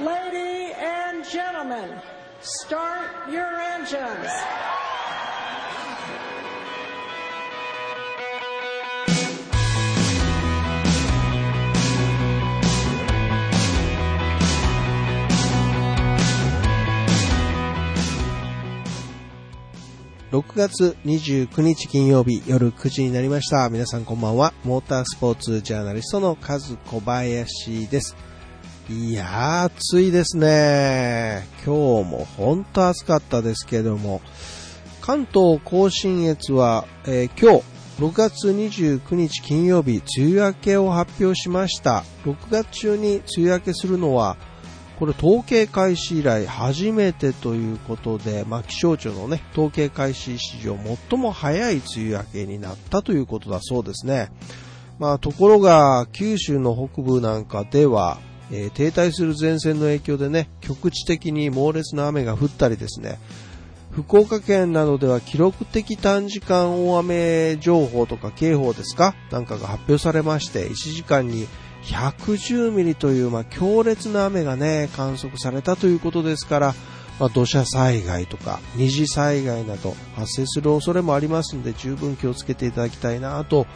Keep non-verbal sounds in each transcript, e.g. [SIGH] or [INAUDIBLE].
Lady and gentlemen, start your engines. 6月29日金曜日夜9時になりました。皆さんこんばんは。モータースポーツジャーナリストのカズ小林です。いやー、暑いですね。今日も本当暑かったですけども、関東甲信越は、えー今日、6月29日金曜日、梅雨明けを発表しました。6月中に梅雨明けするのは、これ統計開始以来初めてということで、まあ、気象庁のね、統計開始史上最も早い梅雨明けになったということだそうですね。まあ、ところが、九州の北部なんかでは、えー停滞する前線の影響でね、局地的に猛烈な雨が降ったりですね、福岡県などでは記録的短時間大雨情報とか警報ですか？なんかが発表されまして、1時間に110ミリという、まあ、強烈な雨がね、観測されたということですから、まあ、土砂災害とか二次災害など発生する恐れもありますので十分気をつけていただきたいなと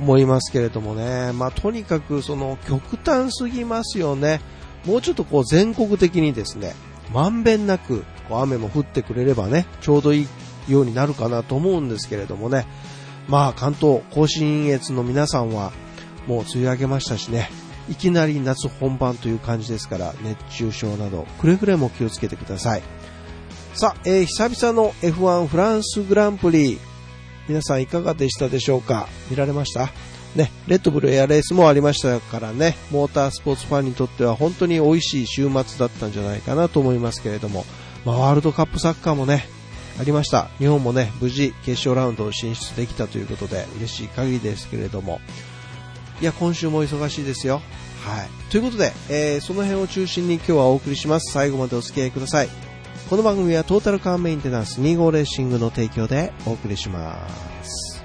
思いますけれどもね。まあ、とにかくその極端すぎますよね。もうちょっとこう全国的にですね、まんべんなくこう雨も降ってくれればね、ちょうどいいようになるかなと思うんですけれどもね。まあ関東甲信越の皆さんはもう梅雨明けましたしね、いきなり夏本番という感じですから、熱中症など、くれぐれも気をつけてください。さあ、えー久々の F1 フランスグランプリ、皆さんいかがでしたでしょうか？見られました？ね、レッドブルエアレースもありましたからね、モータースポーツファンにとっては本当に美味しい週末だったんじゃないかなと思いますけれども、まあ、ワールドカップサッカーもね、ありました。日本もね、無事決勝ラウンドを進出できたということで嬉しい限りですけれども、いや、今週も忙しいですよ。はい。ということで、えーその辺を中心に今日はお送りします。最後までお付き合いください。この番組はトータルカーメンテナンス25レーシングの提供でお送りします。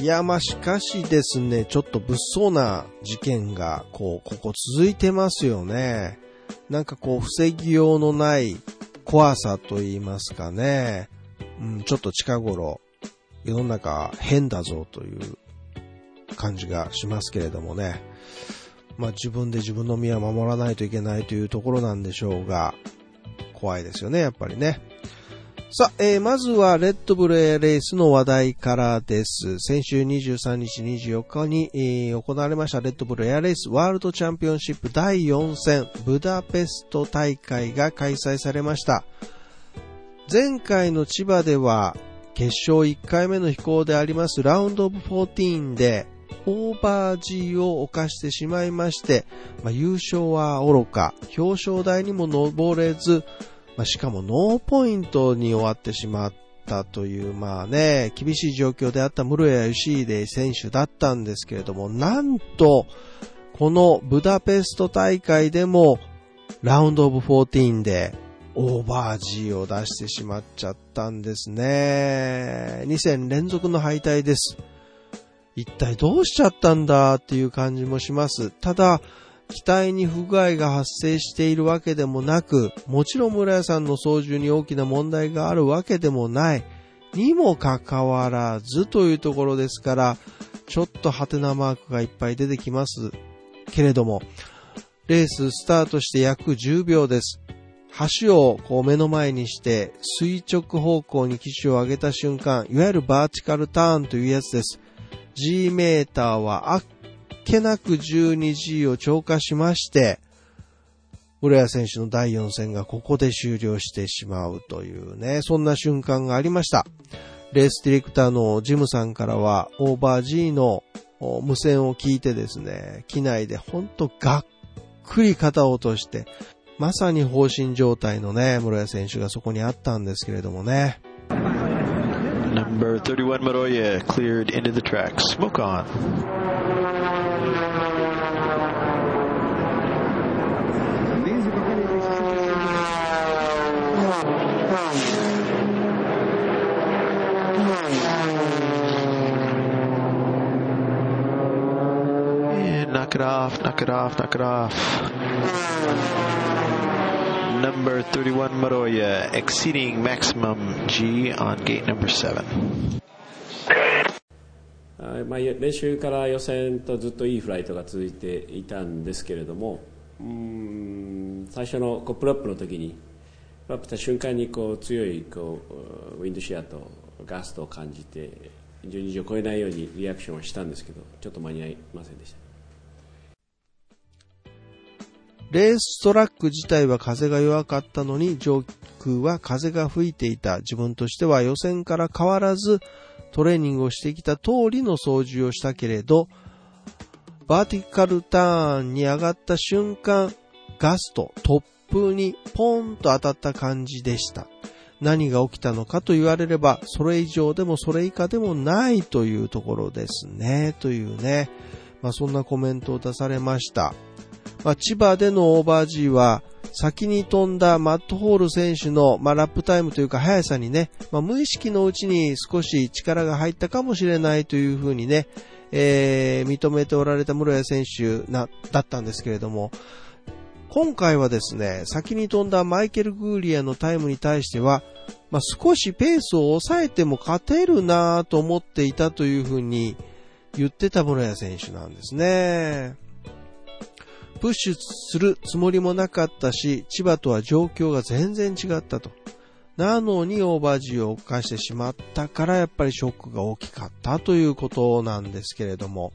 いや、まあ、しかしですね、ちょっと物騒な事件が、こう、ここ続いてますよね。なんかこう、防ぎようのない怖さと言いますかね。うん、ちょっと近頃、世の中変だぞという感じがしますけれどもね。まあ、自分で自分の身は守らないといけないというところなんでしょうが、怖いですよね、やっぱりね。さあ、えーまずはレッドブルエアレースの話題からです。先週23日24日に、えー行われましたレッドブルエアレースワールドチャンピオンシップ第4戦ブダペスト大会が開催されました。前回の千葉では決勝1回目の飛行でありますラウンドオブ14でオーバー G を犯してしまいまして、まあ、優勝は愚か、表彰台にも登れず、まあ、しかもノーポイントに終わってしまったという、まあね、厳しい状況であった室屋義秀選手だったんですけれども、なんと、このブダペスト大会でも、ラウンドオブ14で、オーバー G を出してしまっちゃったんですね。2戦連続の敗退です。一体どうしちゃったんだっていう感じもします。ただ、機体に不具合が発生しているわけでもなく、もちろん村屋さんの操縦に大きな問題があるわけでもない、にもかかわらずというところですから、ちょっとハテナマークがいっぱい出てきますけれども、レーススタートして約10秒です。橋をこう目の前にして垂直方向に機種を上げた瞬間、いわゆるバーチカルターンというやつです。G メーターはけなく 12G を超過しまして、浦谷選手の第4戦がここで終了してしまうというね、そんな瞬間がありました。レースディレクターのジムさんからは、オーバー G の無線を聞いてですね、機内でほんとがっくり肩を落として、まさに放心状態のね、室谷選手がそこにあったんですけれどもね。Number 31 Moroya cleared into the track. Smoke on. knock it off, knock it off, knock it off. Number 31, Maroya, exceeding maximum G on gate number 7. まあ、練習から予選とずっといいフライトが続いていたんですけれどもうん最初のコップラップの時にプロップた瞬間にこう強いこうウィンドシアとガストを感じて12時を超えないようにリアクションをしたんですけどちょっと間に合いませんでした。レーストラック自体は風が弱かったのに上空は風が吹いていた。自分としては予選から変わらずトレーニングをしてきた通りの操縦をしたけれどバーティカルターンに上がった瞬間ガスト、突風にポーンと当たった感じでした。何が起きたのかと言われれば、それ以上でもそれ以下でもないというところですね、というね。まあそんなコメントを出されました。まあ千葉でのオーバー G は、先に飛んだマットホール選手の、まあ、ラップタイムというか速さにね、まあ、無意識のうちに少し力が入ったかもしれないというふうにね、えー、認めておられた室谷選手な、だったんですけれども、今回はですね、先に飛んだマイケル・グーリアのタイムに対しては、まあ、少しペースを抑えても勝てるなぁと思っていたというふうに言ってた室谷選手なんですね。プッシュするつもりもなかったし、千葉とは状況が全然違ったと。なのにオーバージーを犯してしまったからやっぱりショックが大きかったということなんですけれども、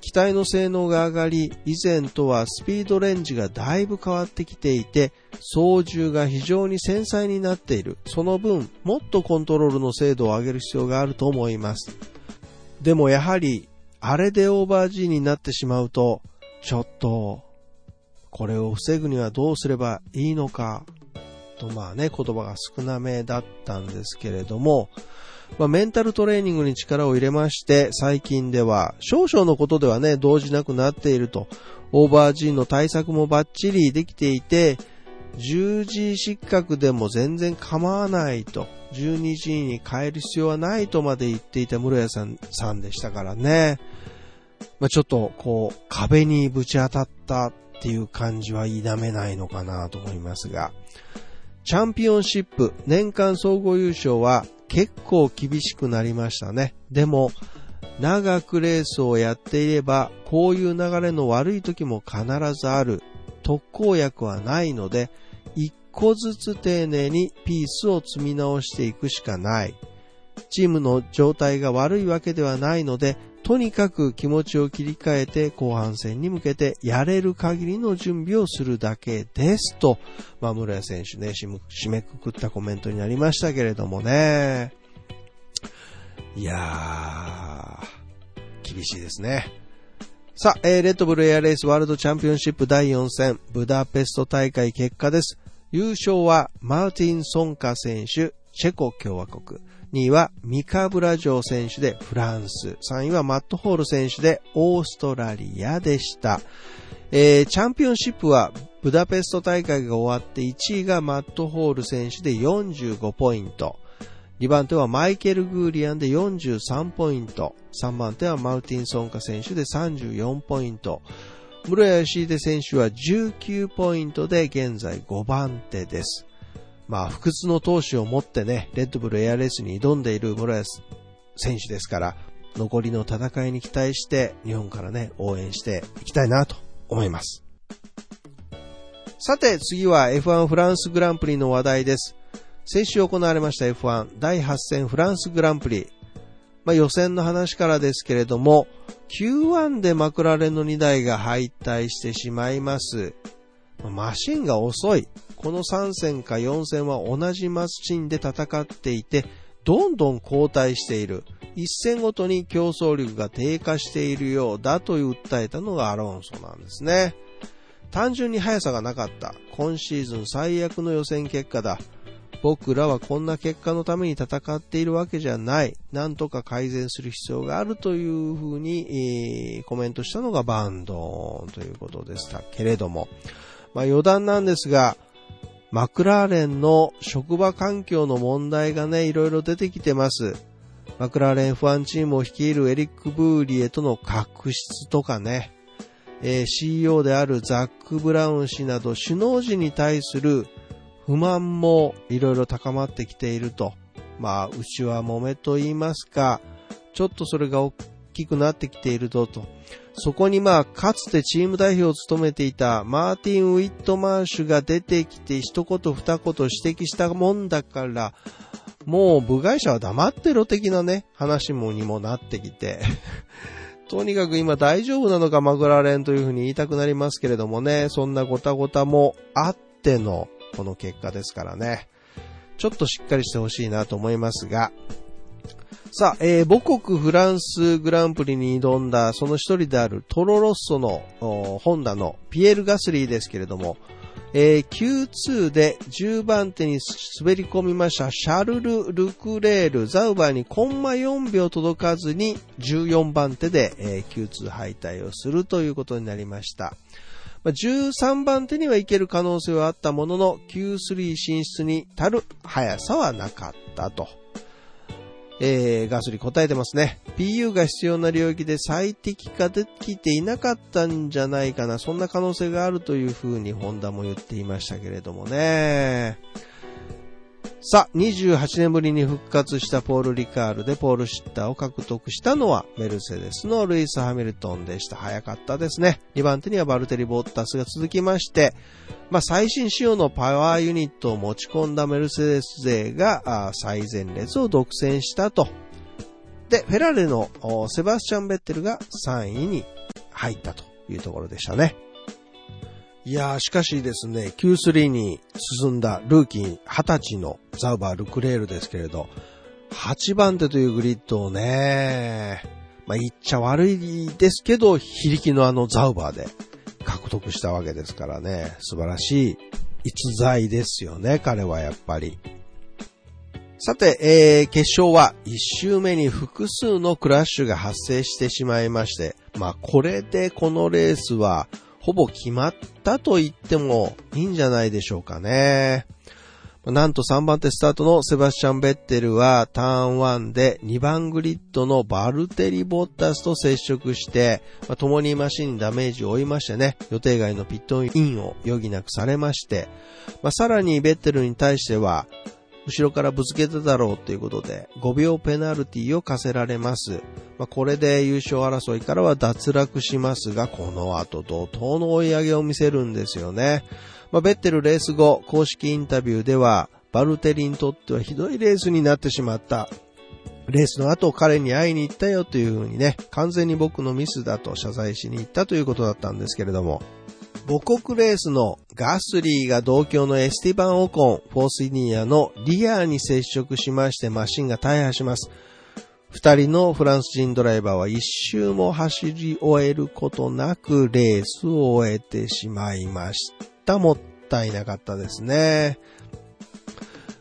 機体の性能が上がり、以前とはスピードレンジがだいぶ変わってきていて、操縦が非常に繊細になっている。その分、もっとコントロールの精度を上げる必要があると思います。でもやはり、あれでオーバー G になってしまうと、ちょっと、これを防ぐにはどうすればいいのか、とまあね、言葉が少なめだったんですけれども、まあ、メンタルトレーニングに力を入れまして、最近では、少々のことではね、動じなくなっていると、オーバー G の対策もバッチリできていて、10時失格でも全然構わないと、12時に変える必要はないとまで言っていた室谷さんさんでしたからね。まあ、ちょっと、こう、壁にぶち当たったっていう感じは否めないのかなと思いますが、チャンピオンシップ年間総合優勝は結構厳しくなりましたね。でも、長くレースをやっていれば、こういう流れの悪い時も必ずある。特効薬はないので、一個ずつ丁寧にピースを積み直していくしかない。チームの状態が悪いわけではないので、とにかく気持ちを切り替えて後半戦に向けてやれる限りの準備をするだけですと、まあ、村谷選手ね、締めくくったコメントになりましたけれどもね。いやー、厳しいですね。さあ、えー、レッドブルエアレースワールドチャンピオンシップ第4戦、ブダペスト大会結果です。優勝はマーティン・ソンカ選手、チェコ共和国。2位はミカブラジョー選手でフランス。3位はマットホール選手でオーストラリアでした。えー、チャンピオンシップはブダペスト大会が終わって1位がマットホール選手で45ポイント。2番手はマイケル・グーリアンで43ポイント。3番手はマウティン・ソンカ選手で34ポイント。室谷秀選手は19ポイントで現在5番手です。まあ、不屈の闘志を持ってね、レッドブルエアレースに挑んでいるモラエス選手ですから、残りの戦いに期待して、日本からね、応援していきたいなと思います。さて、次は F1 フランスグランプリの話題です。先週行われました F1 第8戦フランスグランプリ。まあ、予選の話からですけれども、Q1 でマクラレンの2台が敗退してしまいます。マシンが遅い。この3戦か4戦は同じマシンで戦っていて、どんどん後退している。一戦ごとに競争力が低下しているようだと訴えたのがアロンソなんですね。単純に速さがなかった。今シーズン最悪の予選結果だ。僕らはこんな結果のために戦っているわけじゃない。なんとか改善する必要があるというふうに、えー、コメントしたのがバンドーンということでしたけれども。まあ余談なんですが、マクラーレンの職場環境の問題がね、いろいろ出てきてます。マクラーレン F1 チームを率いるエリック・ブーリエとの確執とかね、えー CEO であるザック・ブラウン氏など首脳陣に対する不満もいろいろ高まってきていると。まあ、内は揉めと言いますか、ちょっとそれが大きくなってきているとと。そこにまあ、かつてチーム代表を務めていたマーティン・ウィットマン氏が出てきて一言二言指摘したもんだから、もう部外者は黙ってろ的なね、話もにもなってきて、[LAUGHS] とにかく今大丈夫なのかマグラレンというふうに言いたくなりますけれどもね、そんなごたごたもあってのこの結果ですからね。ちょっとしっかりしてほしいなと思いますが、さあ、えー母国フランスグランプリに挑んだその一人であるトロロッソのホンダのピエール・ガスリーですけれども、えー Q2 で10番手に滑り込みましたシャルル・ルクレール、ザウバーにコンマ4秒届かずに14番手で、えー Q2 敗退をするということになりました。まあ13番手には行ける可能性はあったものの Q3 進出に足る速さはなかったと。えー、ガスリ答えてますね。PU が必要な領域で最適化できていなかったんじゃないかな。そんな可能性があるというふうにホンダも言っていましたけれどもね。さあ、28年ぶりに復活したポール・リカールでポール・シッターを獲得したのはメルセデスのルイス・ハミルトンでした。早かったですね。2番手にはバルテリ・ボッタスが続きまして、まあ、最新仕様のパワーユニットを持ち込んだメルセデス勢が最前列を独占したと。で、フェラーレのセバスチャン・ベッテルが3位に入ったというところでしたね。いやー、しかしですね、Q3 に進んだルーキー20歳のザウバー・ルクレールですけれど、8番手というグリッドをね、まあ、言っちゃ悪いですけど、非力のあのザウバーで獲得したわけですからね、素晴らしい逸材ですよね、彼はやっぱり。さて、えー、決勝は1周目に複数のクラッシュが発生してしまいまして、まあこれでこのレースはほぼ決まったと言ってもいいんじゃないでしょうかね。なんと3番手スタートのセバスチャン・ベッテルはターン1で2番グリッドのバルテリ・ボッタスと接触して、まあ、共にマシンにダメージを負いましてね、予定外のピットインを余儀なくされまして、まあ、さらにベッテルに対しては、後ろからぶつけただろうということで、5秒ペナルティを課せられます。まあ、これで優勝争いからは脱落しますが、この後怒涛の追い上げを見せるんですよね。まあ、ベッテルレース後、公式インタビューでは、バルテリにとってはひどいレースになってしまった。レースの後彼に会いに行ったよというふうにね、完全に僕のミスだと謝罪しに行ったということだったんですけれども、母国レースのガスリーが同郷のエスティバン・オコン、フォースイニアのリアーに接触しましてマシンが大破します。二人のフランス人ドライバーは一周も走り終えることなくレースを終えてしまいました。もったいなかったですね。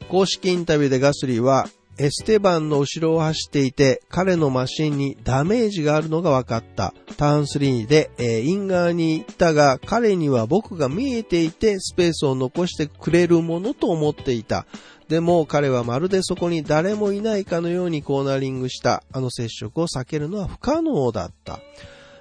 公式インタビューでガスリーは、エステバンの後ろを走っていて、彼のマシンにダメージがあるのが分かった。ターン3で、えーイン側に行ったが、彼には僕が見えていて、スペースを残してくれるものと思っていた。でも彼はまるでそこに誰もいないかのようにコーナリングした。あの接触を避けるのは不可能だった。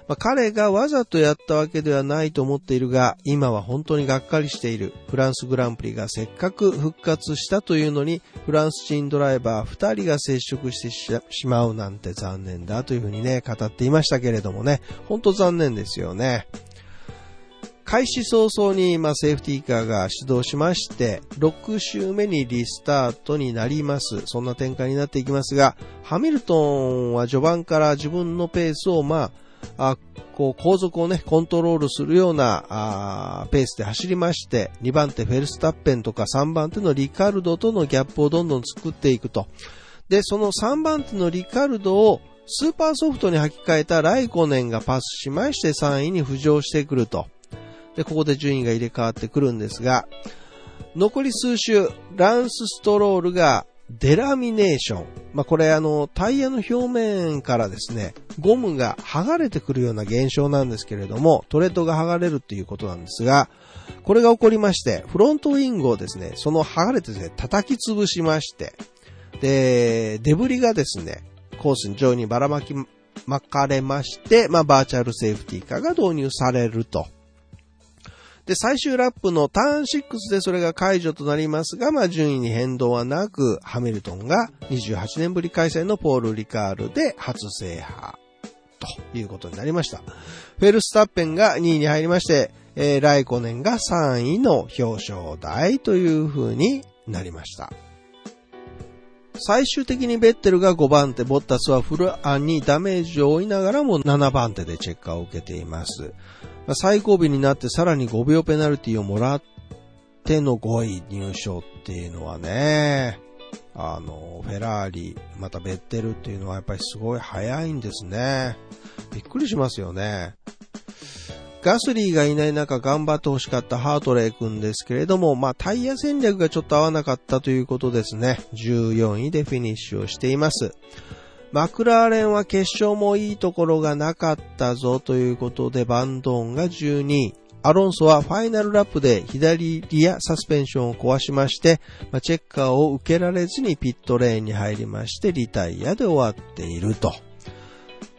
まあ、彼がわざとやったわけではないと思っているが、今は本当にがっかりしている。フランスグランプリがせっかく復活したというのに、フランス人ドライバー2人が接触してしまうなんて残念だというふうにね、語っていましたけれどもね、本当残念ですよね。開始早々に、まあ、セーフティーカーが始動しまして、6周目にリスタートになります。そんな展開になっていきますが、ハミルトンは序盤から自分のペースを、まあ、あこう、後続をね、コントロールするような、あペースで走りまして、2番手フェルスタッペンとか3番手のリカルドとのギャップをどんどん作っていくと。で、その3番手のリカルドをスーパーソフトに履き替えたライコネンがパスしまして3位に浮上してくると。で、ここで順位が入れ替わってくるんですが、残り数周、ランス・ストロールがデラミネーション。まあ、これあの、タイヤの表面からですね、ゴムが剥がれてくるような現象なんですけれども、トレッドが剥がれるっていうことなんですが、これが起こりまして、フロントウィングをですね、その剥がれてですね、叩き潰しまして、で、デブリがですね、コースに上にばらまき巻かれまして、まあ、バーチャルセーフティーカーが導入されると。で、最終ラップのターン6でそれが解除となりますが、まあ、順位に変動はなく、ハミルトンが28年ぶり開催のポール・リカールで初制覇ということになりました。フェルスタッペンが2位に入りまして、えーライコネンが3位の表彰台という風になりました。最終的にベッテルが5番手、ボッタスはフルアンにダメージを負いながらも7番手でチェッカーを受けています。最後尾になってさらに5秒ペナルティをもらっての5位入賞っていうのはね、あの、フェラーリ、またベッテルっていうのはやっぱりすごい速いんですね。びっくりしますよね。ガスリーがいない中頑張ってほしかったハートレイ君ですけれども、まあタイヤ戦略がちょっと合わなかったということですね。14位でフィニッシュをしています。マクラーレンは決勝もいいところがなかったぞということでバンドーンが12位。アロンソはファイナルラップで左リアサスペンションを壊しまして、ま、チェッカーを受けられずにピットレーンに入りましてリタイアで終わっていると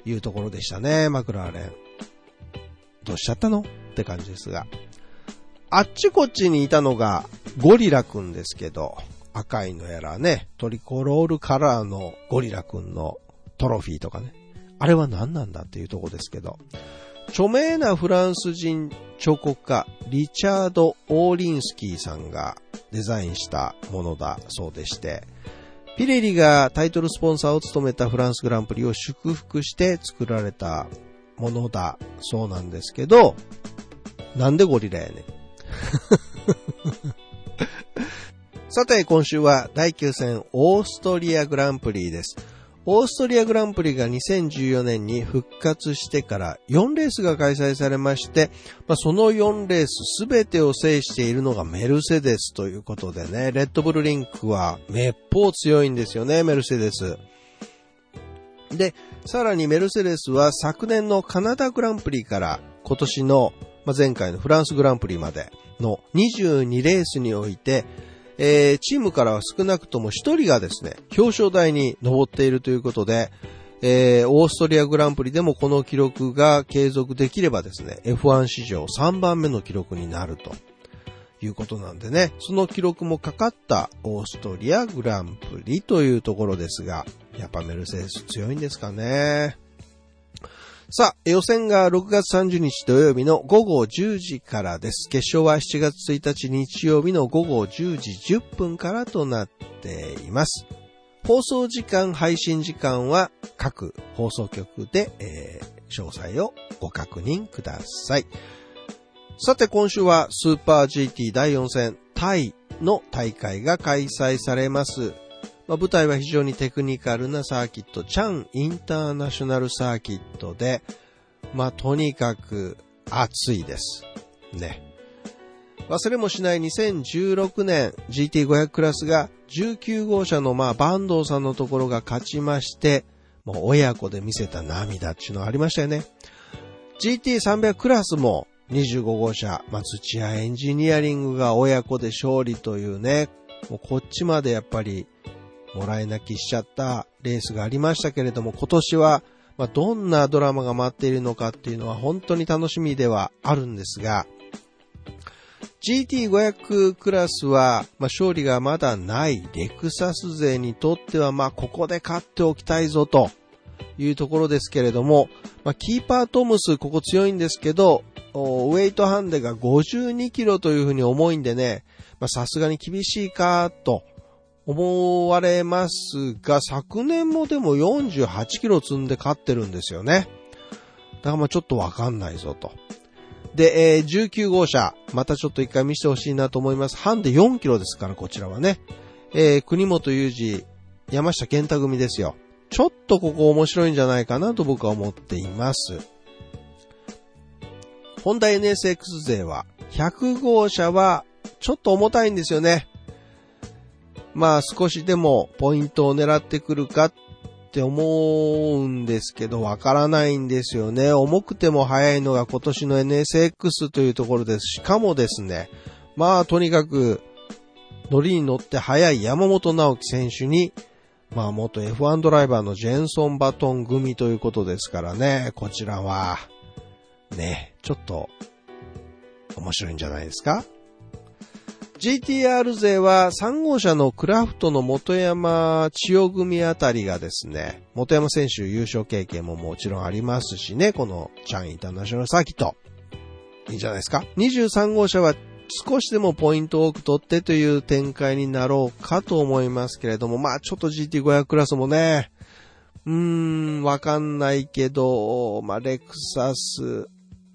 いうところでしたね、マクラーレン。どうしちゃったのって感じですが。あっちこっちにいたのがゴリラくんですけど、赤いのやらね、トリコロールカラーのゴリラくんのトロフィーとかね。あれは何なんだっていうとこですけど。著名なフランス人彫刻家、リチャード・オーリンスキーさんがデザインしたものだそうでして、ピレリがタイトルスポンサーを務めたフランスグランプリを祝福して作られたものだそうなんですけど、なんでゴリラやねん。[LAUGHS] さて、今週は第9戦オーストリアグランプリです。オーストリアグランプリが2014年に復活してから4レースが開催されまして、まあ、その4レースすべてを制しているのがメルセデスということでね、レッドブルリンクはめっぽう強いんですよね、メルセデス。で、さらにメルセデスは昨年のカナダグランプリから今年の、まあ、前回のフランスグランプリまでの22レースにおいて、えーチームからは少なくとも1人がですね、表彰台に上っているということで、えーオーストリアグランプリでもこの記録が継続できればですね、F1 史上3番目の記録になるということなんでね、その記録もかかったオーストリアグランプリというところですが、やっぱメルセデス強いんですかね。さあ、予選が6月30日土曜日の午後10時からです。決勝は7月1日日曜日の午後10時10分からとなっています。放送時間、配信時間は各放送局で、えー詳細をご確認ください。さて今週はスーパー GT 第4戦タイの大会が開催されます。まあ、舞台は非常にテクニカルなサーキット、チャンインターナショナルサーキットで、まあ、とにかく暑いです。ね。忘れもしない2016年 GT500 クラスが19号車のまあバンドウさんのところが勝ちまして、もう親子で見せた涙っていうのがありましたよね。GT300 クラスも25号車、松千谷エンジニアリングが親子で勝利というね、もうこっちまでやっぱりもらい泣きしちゃったレースがありましたけれども、今年は、まあ、どんなドラマが待っているのかっていうのは本当に楽しみではあるんですが、GT500 クラスは、まあ、勝利がまだないレクサス勢にとっては、まあ、ここで勝っておきたいぞというところですけれども、まあ、キーパートムス、ここ強いんですけど、ウェイトハンデが52キロというふうに重いんでね、まさすがに厳しいかと思われますが、昨年もでも48キロ積んで勝ってるんですよね。だからまあちょっとわかんないぞと。で、えー19号車、またちょっと一回見せてほしいなと思います。ハンデ4キロですから、こちらはね。えー国本裕二、山下健太組ですよ。ちょっとここ面白いんじゃないかなと僕は思っています。ホンダ NSX 勢は、100号車はちょっと重たいんですよね。まあ少しでもポイントを狙ってくるかって思うんですけど、わからないんですよね。重くても速いのが今年の NSX というところです。しかもですね、まあとにかく乗りに乗って速い山本直樹選手に、まあ元 F1 ドライバーのジェンソン・バトン組ということですからね、こちらは、ね、ちょっと、面白いんじゃないですか？GTR 勢は3号車のクラフトの元山千代組あたりがですね、元山選手優勝経験ももちろんありますしね、このチャンインターナショナルサーキット。いいんじゃないですか ?23 号車は少しでもポイント多く取ってという展開になろうかと思いますけれども、まあちょっと GT500 クラスもね、うーん、わかんないけど、まあレクサス、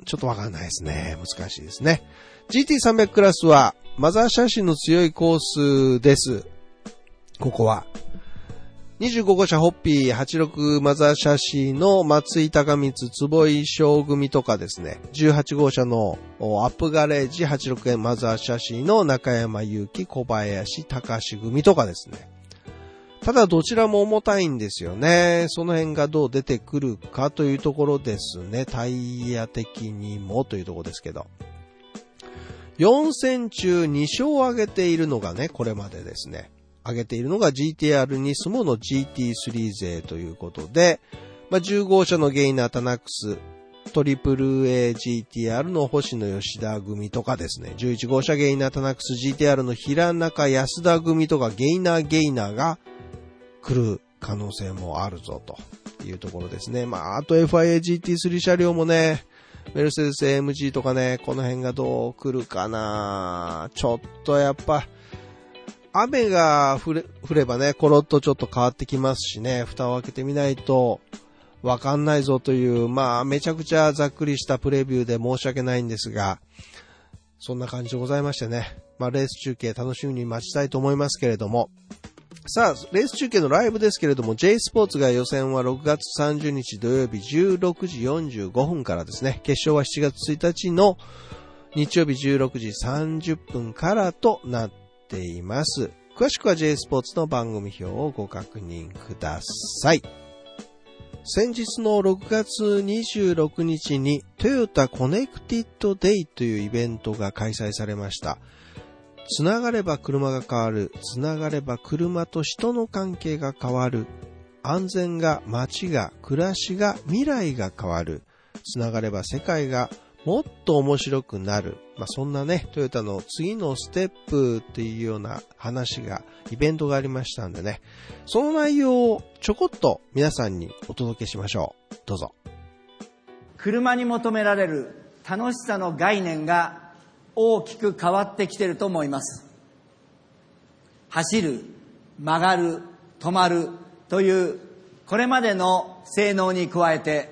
ちょっとわかんないですね。難しいですね。GT300 クラスはマザーシャシの強いコースです。ここは。25号車ホッピー86マザーシャシの松井高光坪井小組とかですね、18号車のアップガレージ86円マザーシャシの中山祐希小林隆組とかですね。ただどちらも重たいんですよね。その辺がどう出てくるかというところですね。タイヤ的にもというところですけど。4戦中2勝を挙げているのがね、これまでですね。挙げているのが GTR ニスモの GT3 勢ということで、まあ、10号車のゲイナータナックス、トリプル AGTR の星野吉田組とかですね、11号車ゲイナータナックス GTR の平中安田組とかゲイナーゲイナーが来る可能性もあるぞというところですね。まあ、あと FIA GT3 車両もね、メルセデス AMG とかね、この辺がどう来るかな。ちょっとやっぱ、雨が降れ降ればね、コロッとちょっと変わってきますしね、蓋を開けてみないとわかんないぞという、まあめちゃくちゃざっくりしたプレビューで申し訳ないんですが、そんな感じでございましてね、まあレース中継楽しみに待ちたいと思いますけれども、さあ、レース中継のライブですけれども、J スポーツが予選は6月30日土曜日16時45分からですね、決勝は7月1日の日曜日16時30分からとなっています。詳しくは J スポーツの番組表をご確認ください。先日の6月26日にトヨタコネクティッドデイというイベントが開催されました。つながれば車が変わる。つながれば車と人の関係が変わる。安全が、街が、暮らしが、未来が変わる。つながれば世界がもっと面白くなる。まあ、そんなね、トヨタの次のステップっていうような話が、イベントがありましたんでね、その内容をちょこっと皆さんにお届けしましょう。どうぞ。車に求められる楽しさの概念が大きく変わってきてると思います。走る曲がる止まるというこれまでの性能に加えて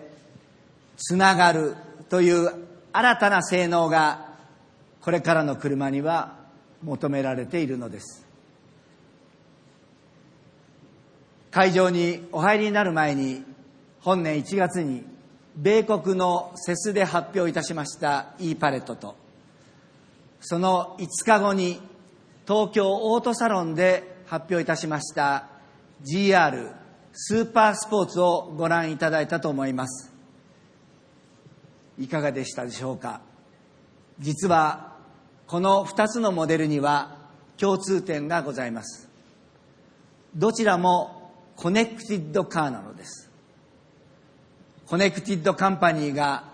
つながるという新たな性能がこれからの車には求められているのです。会場にお入りになる前に本年1月に米国のセスで発表いたしました e パレットとその5日後に東京オートサロンで発表いたしました GR スーパースポーツをご覧いただいたと思います。いかがでしたでしょうか？実はこの2つのモデルには共通点がございます。どちらもコネクティッドカーなのです。コネクティッドカンパニーが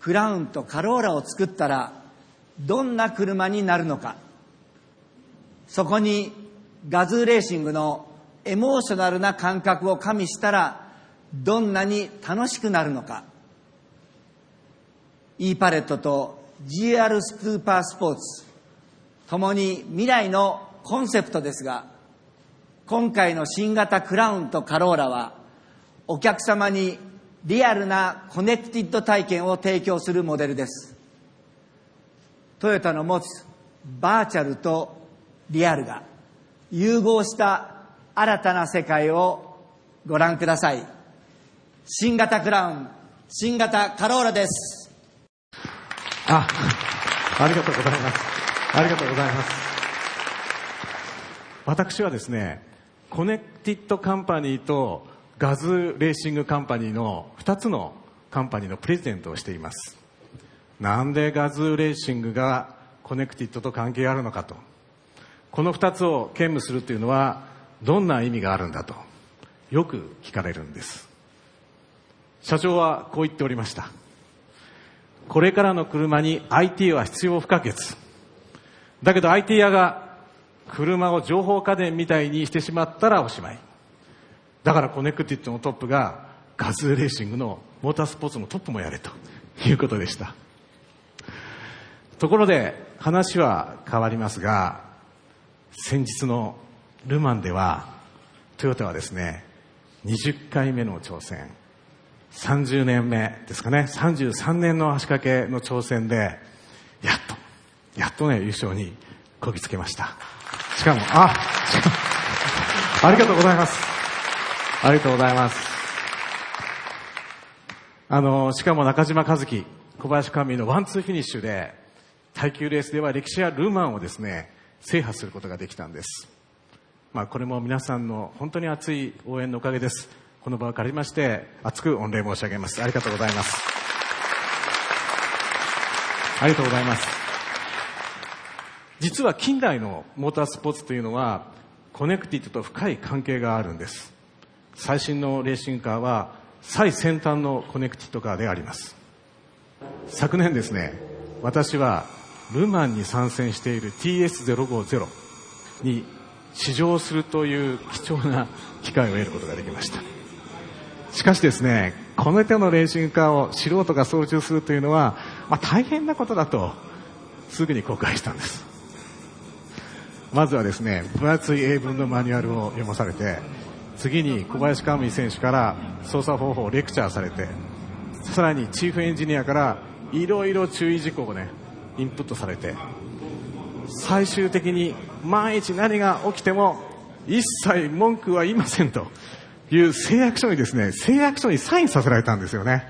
クラウンとカローラを作ったらどんな車になるのか。そこに GAZOO Racing のエモーショナルな感覚を加味したらどんなに楽しくなるのか。E パレットと GR スーパースポーツともに未来のコンセプトですが今回の新型クラウンとカローラはお客様にリアルなコネクティッド体験を提供するモデルです。トヨタの持つバーチャルとリアルが融合した新たな世界をご覧ください。新型クラウン新型カローラです。あありがとうございます。ありがとうございます。私はですねコネクティッドカンパニーと GAZOO Racing カンパニーの2つのカンパニーのプレジデントをしています。なんで GAZOO Racing がコネクティッドと関係あるのかと。この2つを兼務するというのはどんな意味があるんだとよく聞かれるんです。社長はこう言っておりました。これからの車に IT は必要不可欠。だけど IT 屋が車を情報家電みたいにしてしまったらおしまい。だからコネクティッドのトップが GAZOO Racing のモータースポーツのトップもやれということでした。ところで話は変わりますが先日のルマンではトヨタはですね20回目の挑戦30年目ですかね33年の足掛けの挑戦でやっとやっとね優勝にこぎつけました。しかもあ [LAUGHS] ありがとうございます。ありがとうございます。あのしかも中島和樹小林可夢偉のワンツーフィニッシュで耐久レースでは歴史やルマンをですね制覇することができたんです、まあ、これも皆さんの本当に熱い応援のおかげです。この場を借りまして熱く御礼申し上げます。ありがとうございます。ありがとうございます。実は近代のモータースポーツというのはコネクティッドと深い関係があるんです。最新のレーシングカーは最先端のコネクティッドカーであります。昨年ですね私はルマンに参戦している TS050 に試乗するという貴重な機会を得ることができました。しかしですねこの手のレーシングカーを素人が操縦するというのは、まあ、大変なことだとすぐに公開したんです。まずはですね分厚い英文のマニュアルを読まされて次に小林カ美選手から操作方法をレクチャーされてさらにチーフエンジニアからいろいろ注意事項をねインプットされて最終的に万一何が起きても一切文句は言いませんという誓約書にですね誓約書にサインさせられたんですよね。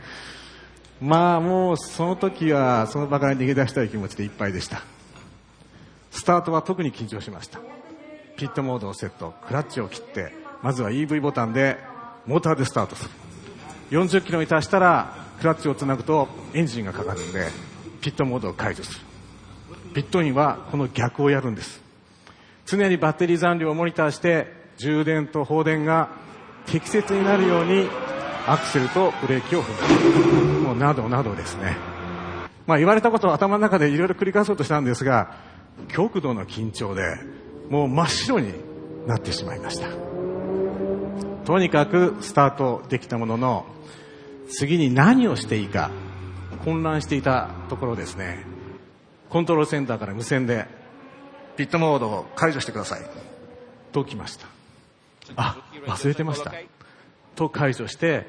まあもうその時はその場から逃げ出したい気持ちでいっぱいでした。スタートは特に緊張しました。ピットモードをセットクラッチを切ってまずは EV ボタンでモーターでスタートする。40キロに達したらクラッチをつなぐとエンジンがかかるんでピットモードを解除する。ピットインはこの逆をやるんです。常にバッテリー残量をモニターして充電と放電が適切になるようにアクセルとブレーキを踏む。もうなどなどですね。まあ言われたことを頭の中でいろいろ繰り返そうとしたんですが極度の緊張でもう真っ白になってしまいました。とにかくスタートできたものの次に何をしていいか混乱していたところですね。コントロールセンターから無線でピットモードを解除してください。と来ました。あ忘れてました。と解除して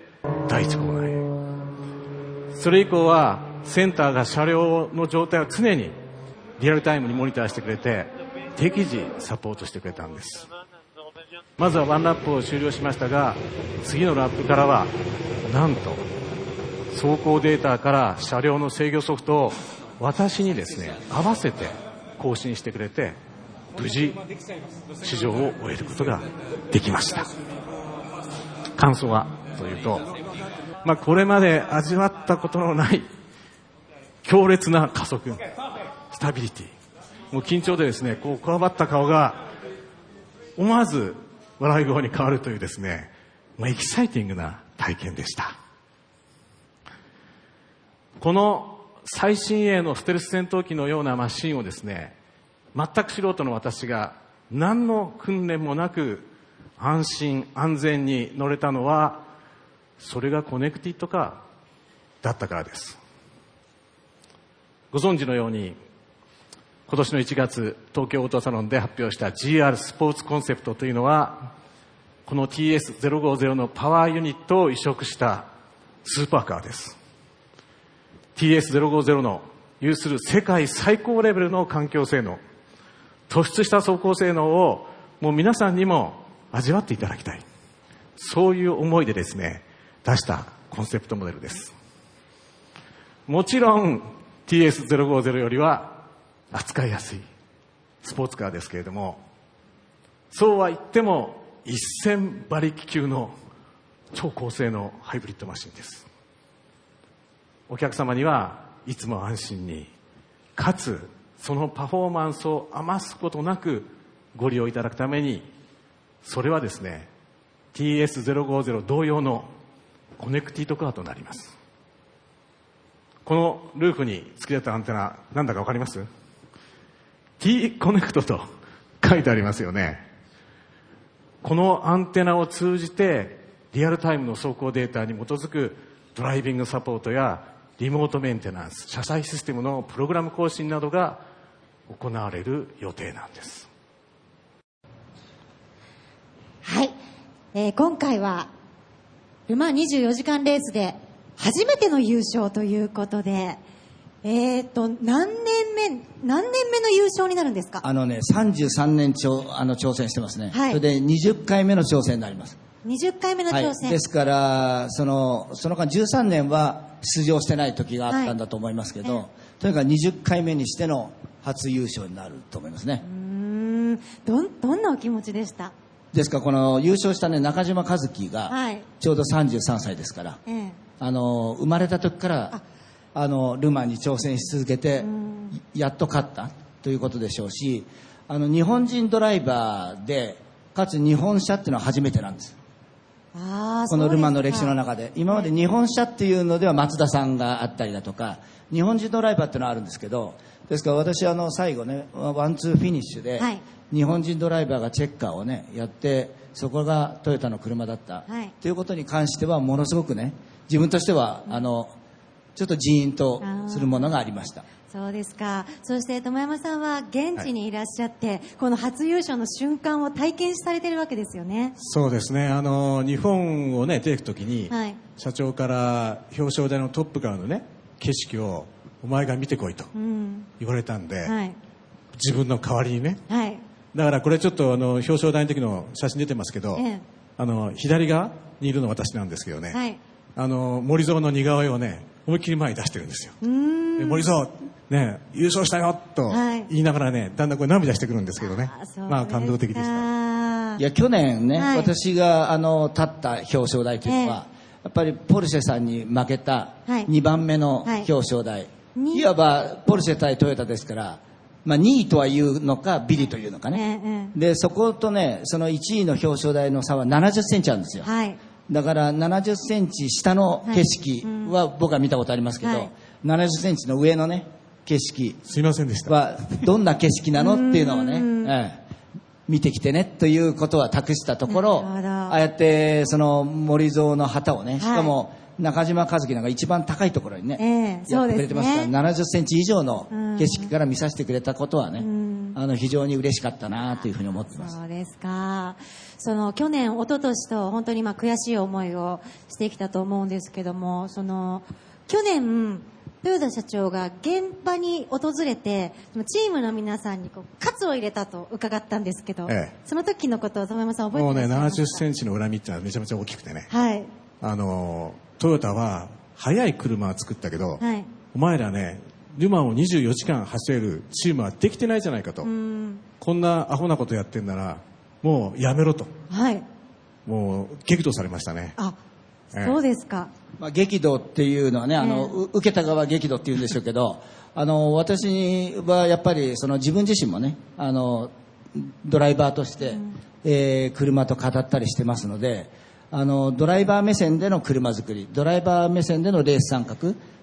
第一コーナーへ。それ以降はセンターが車両の状態を常にリアルタイムにモニターしてくれて適時サポートしてくれたんです。まずはワンラップを終了しましたが次のラップからはなんと走行データから車両の制御ソフトを私にですね合わせて更新してくれて無事試乗を終えることができました。感想はというと、まあ、これまで味わったことのない強烈な加速スタビリティ。もう緊張でですねこうこわばった顔が思わず笑い声に変わるというですねもうエキサイティングな体験でした。この最新鋭のステルス戦闘機のようなマシンをですね全く素人の私が何の訓練もなく安心安全に乗れたのはそれがコネクティッドカーだったからです。ご存知のように今年の1月東京オートサロンで発表した GR スポーツコンセプトというのはこの TS050 のパワーユニットを移植したスーパーカーです。TS050 の有する世界最高レベルの環境性能突出した走行性能をもう皆さんにも味わっていただきたい。そういう思いでですね出したコンセプトモデルです。もちろん TS050 よりは扱いやすいスポーツカーですけれどもそうは言っても1000馬力級の超高性能ハイブリッドマシンです。お客様にはいつも安心にかつそのパフォーマンスを余すことなくご利用いただくためにそれはですね TS050 同様のコネクティッドカーとなります。このルーフに付けられたアンテナなんだかわかります？T コネクトと書いてありますよね。このアンテナを通じてリアルタイムの走行データに基づくドライビングサポートやリモートメンテナンス車載システムのプログラム更新などが行われる予定なんですはい、えー今回はル・マン24時間レースで初めての優勝ということで、えー、と何年目何年目の優勝になるんですか？あのね、33年ちょあの挑戦してますね。はいそれで20回目の挑戦になります。20回目のはい。挑戦、ですからそのその間13年は出場してない時があったんだと思いますけど、はいとにかく20回目にしての初優勝になると思いますね、うーん。どんどんなお気持ちでした？ですからこの優勝した、ね、中島和樹がはい。ちょうど33歳ですから、ええ。あの生まれた時からあ。のルマンに挑戦し続けてやっと勝ったということでしょうしあの日本人ドライバーでかつ日本車っていうのは初めてなんですこのルマンの歴史の中で。今まで日本車っていうのでは松田さんがあったりだとか日本人ドライバーっていうのはあるんですけどですから私あの最後ねワンツーフィニッシュではい。日本人ドライバーがチェッカーをねやってそこがトヨタの車だった。はい。ということに関してはものすごくね自分としてはあのちょっとジーンとするものがありました。そうですか。そして友山さんは現地にいらっしゃって、この初優勝の瞬間を体験されてるわけですよね。そうですね。あの日本をね出てく時に、はい。社長から表彰台のトップからのね景色をお前が見てこいとうん。言われたんで、はい。自分の代わりにね。はい。だからこれちょっとあの表彰台の時の写真出てますけど、ええ。あの左側にいるのは私なんですけどね、はい。あの森蔵の似顔絵をね思いっきり前に出してるんですよ。森蔵ね優勝したよとはい。言いながらねだんだんこれ涙してくるんですけどね。あまあ感動的でした。たいや去年ね、はい。私があの立った表彰台というのは、やっぱりポルシェさんに負けたはい。2番目のはい。表彰台、にい、わばポルシェ対トヨタですから、まあ、2位とは言うのかビリというのかね、えええでそことねその1位の表彰台の差は70センチあるんですよ、はいだから70センチ下の景色は僕は見たことありますけど、はい。70センチの上のね景色すいませんでした。はどんな景色なのっていうのをね、ええ見てきてねということは託したところああやってその森蔵の旗をねしはい。かも中島和樹なんか一番高いところにね、ええやってくれてますからそう70センチ以上の景色から見させてくれたことはね、んあの非常に嬉しかったなというふうに思ってます。そうですか。その去年、一昨年と本当にまあ悔しい思いをしてきたと思うんですけども、その去年、豊田社長が現場に訪れて、そのチームの皆さんにこう喝を入れたと伺ったんですけど、ええその時のことを友山さん覚えもうねてらっしゃいます70かセンチの恨みってのはめちゃめちゃ大きくてねはい。あのトヨタは速い車は作ったけど、はい。お前らねルマンを24時間走れるチームはできてないじゃないかと、うん。こんなアホなことやってんならもうやめろとはい。もう激怒されましたねあ、ええそうですか。まあ、激怒っていうのはね、あの、ええう受けた側は激怒って言うんでしょうけど、[LAUGHS] あの、私はやっぱり、その自分自身もね、あの、ドライバーとして、えー車と語ったりしてますので、あの、ドライバー目線での車作り、ドライバー目線でのレース参画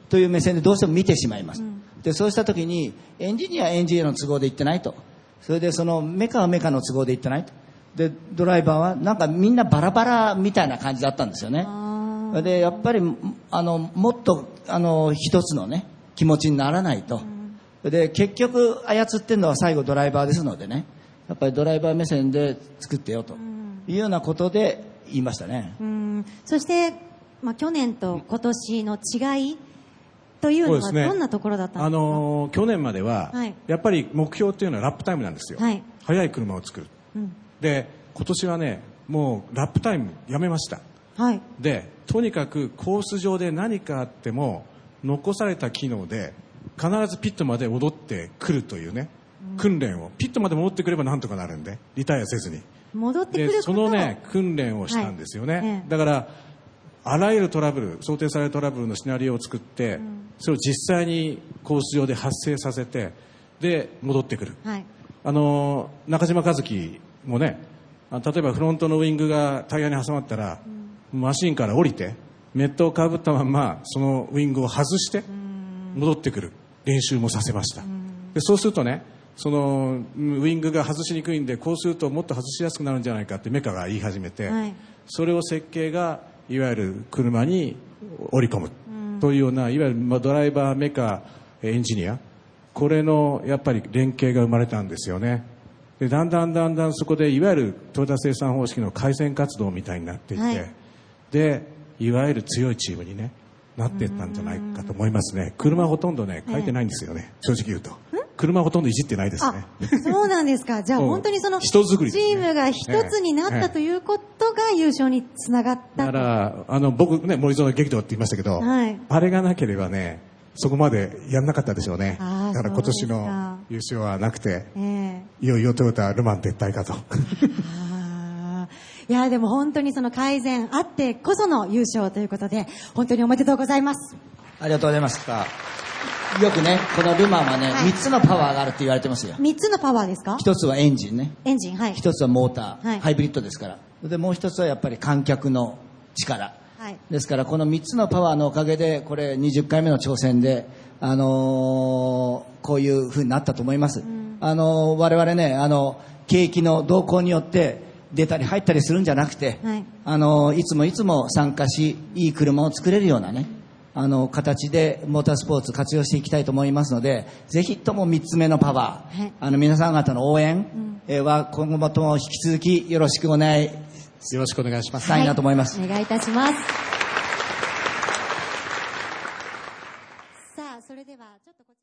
という目線でどうしても見てしまいます。で、そうした時に、エンジニアはエンジニアの都合で行ってないと。それで、その、メカはメカの都合で行ってないと。で、ドライバーは、なんかみんなバラバラみたいな感じだったんですよね。でやっぱりあのもっとあの一つのね気持ちにならないと、で結局操ってるのは最後ドライバーですのでねやっぱりドライバー目線で作ってよというようなことで言いましたね、うん。そして、まあ去年と今年の違いというのはどんなところだったんですか？あのー去年までは、はい。やっぱり目標っていうのはラップタイムなんですよ、はい。速い車を作る、うん。で今年はねもうラップタイムやめました。はい。でとにかくコース上で何かあっても残された機能で必ずピットまで戻ってくるというね、訓練を。ピットまで戻ってくればなんとかなるんでリタイアせずに。戻ってくるそのね訓練をしたんですよね、はい。ええだからあらゆるトラブル想定されるトラブルのシナリオを作って、それを実際にコース上で発生させてで戻ってくる。はい。あの中島和樹もねあ例えばフロントのウイングがタイヤに挟まったら、マシンから降りてメットをかぶったままそのウイングを外して戻ってくる。練習もさせました、でそうするとねそのうんウイングが外しにくいんでこうするともっと外しやすくなるんじゃないかってメカが言い始めて、はい。それを設計がいわゆる車に織り込む。というようないわゆるまあドライバーメカエンジニア。これのやっぱり連携が生まれたんですよね。でだんだんだんだんそこでいわゆるトヨタ生産方式の改善活動みたいになっていて、はい。でいわゆる強いチームにねなっていったんじゃないかと思いますね。車ほとんどね書いてないんですよね、正直言うと車ほとんどいじってないですあね、そうなんですか。[LAUGHS] じゃあうん。本当にそのチームが一つになったということが優勝につながった。だからあの僕ね森園激動って言いましたけど、はい。あれがなければねそこまでやんなかったでしょうね。だから今年の優勝はなくてええ。いよいよトヨタルマン撤退かと。いやでも本当にその改善あってこその優勝ということで本当におめでとうございます。ありがとうございました。よくね、このルマンはね、はい3つのパワーがあるって言われてますよ。三つのパワーですか？1つはエンジンね。エンジンはい。1つはモーター、はいハイブリッドですから。で、もう1つはやっぱり観客の力。はい。ですから、この3つのパワーのおかげで、これ20回目の挑戦で、あのーこういう風になったと思います。あのー我々ね、あの、景気の動向によって出たり入ったりするんじゃなくて、はいあのいつもいつも参加しいい車を作れるようなねあの形でモータースポーツ活用していきたいと思いますのでぜひとも3つ目のパワー、はい。あの皆さん方の応援えーは今後とも引き続きよろしくお願いよろしくお願いします。したいなと思います、お願いいたします。さあそれではちょっとこち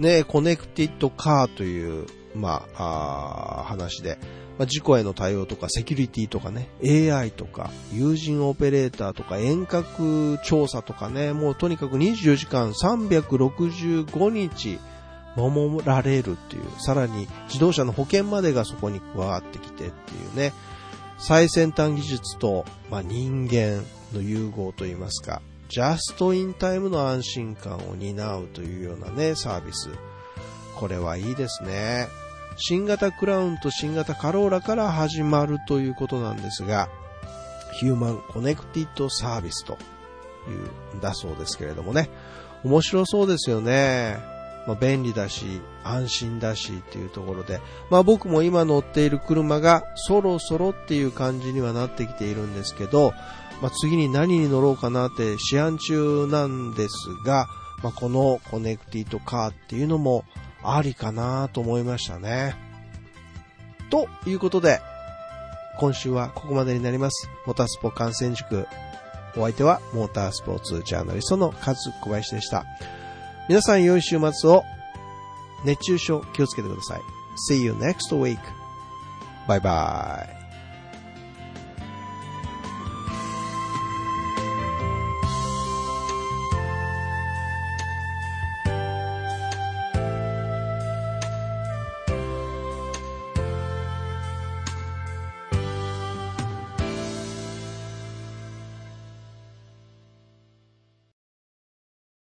ら。ね、コネクティッドカーという、まあ、あー話で、まあ、事故への対応とかセキュリティとかね、AI とか、有人オペレーターとか、遠隔調査とかね、もうとにかく24時間365日守られるっていう、さらに自動車の保険までがそこに加わってきてっていうね、最先端技術と、まあ、人間の融合といいますか、ジャストインタイムの安心感を担うというようなね、サービス。これはいいですね。新型クラウンと新型カローラから始まるということなんですが、ヒューマンコネクティッドサービスというんだそうですけれどもね、面白そうですよね。まあ、便利だし、安心だしっていうところで、まあ僕も今乗っている車がそろそろっていう感じにはなってきているんですけど、まあ次に何に乗ろうかなって試案中なんですが、まあこのコネクティッドカーっていうのもありかなと思いましたね。ということで、今週はここまでになります。モータースポ観戦塾。お相手はモータースポーツジャーナリストのカズ小林でした。皆さん良い週末を熱中症気をつけてください。See you next week. Bye bye.